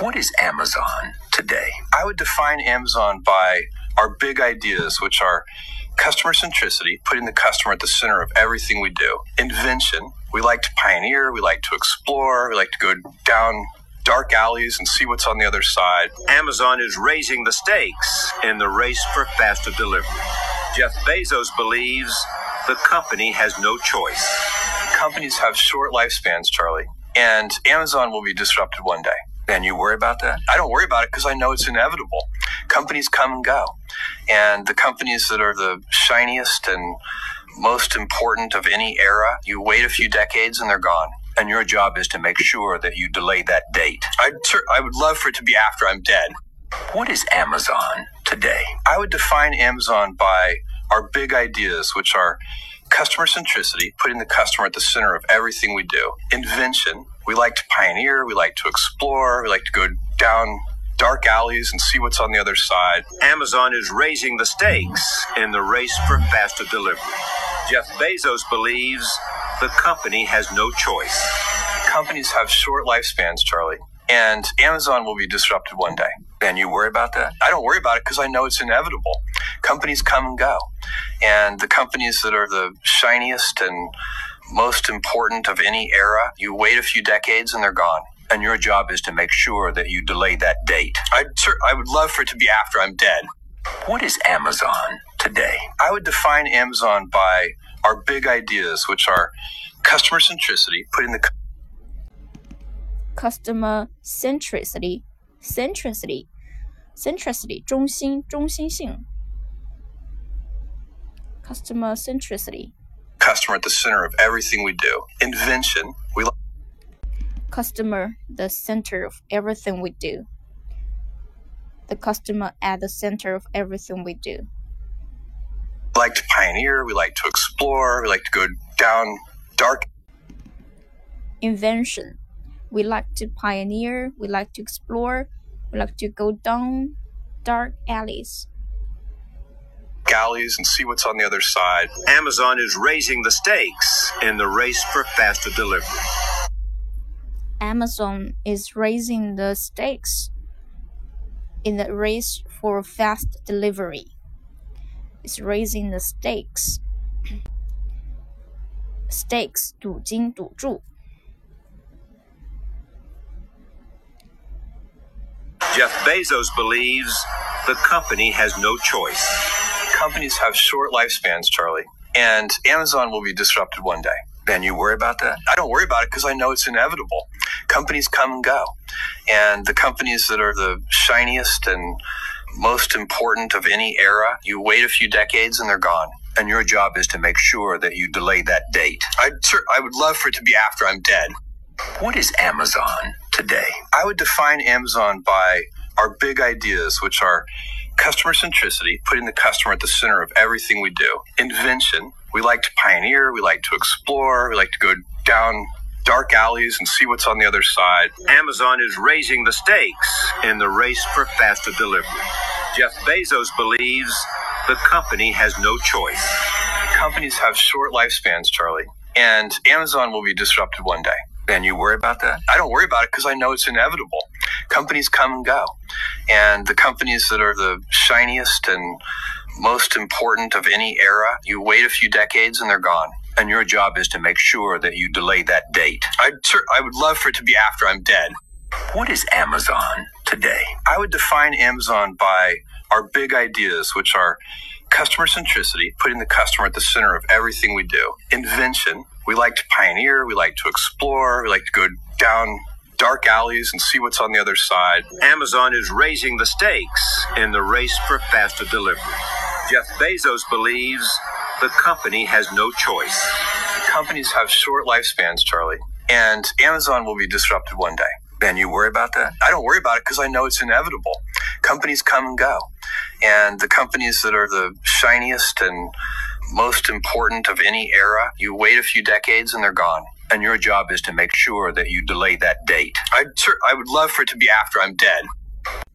What is Amazon today? I would define Amazon by our big ideas, which are customer centricity, putting the customer at the center of everything we do, invention. We like to pioneer, we like to explore, we like to go down dark alleys and see what's on the other side. Amazon is raising the stakes in the race for faster delivery. Jeff Bezos believes the company has no choice. Companies have short lifespans, Charlie, and Amazon will be disrupted one day. And you worry about that? I don't worry about it because I know it's inevitable. Companies come and go. And the companies that are the shiniest and most important of any era, you wait a few decades and they're gone. And your job is to make sure that you delay that date. I'd, I would love for it to be after I'm dead. What is Amazon today? I would define Amazon by our big ideas, which are customer centricity, putting the customer at the center of everything we do, invention, we like to pioneer, we like to explore, we like to go down dark alleys and see what's on the other side. Amazon is raising the stakes in the race for faster delivery. Jeff Bezos believes the company has no choice. Companies have short lifespans, Charlie, and Amazon will be disrupted one day. And you worry about that? I don't worry about it because I know it's inevitable. Companies come and go. And the companies that are the shiniest and most important of any era. You wait a few decades and they're gone. And your job is to make sure that you delay that date. I'd, I would love for it to be after I'm dead. What is Amazon today? I would define Amazon by our big ideas, which are customer centricity, putting the customer centricity, centricity, centricity, 中心,中心性. customer centricity customer at the center of everything we do. Invention, we like customer the center of everything we do. The customer at the center of everything we do. We like to pioneer, we like to explore, we like to go down dark invention. We like to pioneer, we like to explore, we like to go down dark alleys galleys and see what's on the other side. Amazon is raising the stakes in the race for faster delivery. Amazon is raising the stakes in the race for fast delivery. It's raising the stakes. Stakes 赌金赌注。 Jeff Bezos believes the company has no choice companies have short lifespans, Charlie, and Amazon will be disrupted one day. And you worry about that? I don't worry about it because I know it's inevitable. Companies come and go. And the companies that are the shiniest and most important of any era, you wait a few decades and they're gone. And your job is to make sure that you delay that date. I'd, I would love for it to be after I'm dead. What is Amazon today? I would define Amazon by our big ideas, which are customer centricity, putting the customer at the center of everything we do. Invention, we like to pioneer, we like to explore, we like to go down dark alleys and see what's on the other side. Amazon is raising the stakes in the race for faster delivery. Jeff Bezos believes the company has no choice. Companies have short lifespans, Charlie, and Amazon will be disrupted one day. And you worry about that? I don't worry about it because I know it's inevitable. Companies come and go. And the companies that are the shiniest and most important of any era, you wait a few decades and they're gone. And your job is to make sure that you delay that date. I'd, I would love for it to be after I'm dead. What is Amazon today? I would define Amazon by our big ideas, which are customer centricity, putting the customer at the center of everything we do, invention, we like to pioneer, we like to explore, we like to go down dark alleys and see what's on the other side. Amazon is raising the stakes in the race for faster delivery. Jeff Bezos believes the company has no choice. Companies have short lifespans, Charlie, and Amazon will be disrupted one day. Ben, you worry about that? I don't worry about it because I know it's inevitable. Companies come and go. And the companies that are the shiniest and most important of any era. You wait a few decades and they're gone. And your job is to make sure that you delay that date. I'd, I would love for it to be after I'm dead.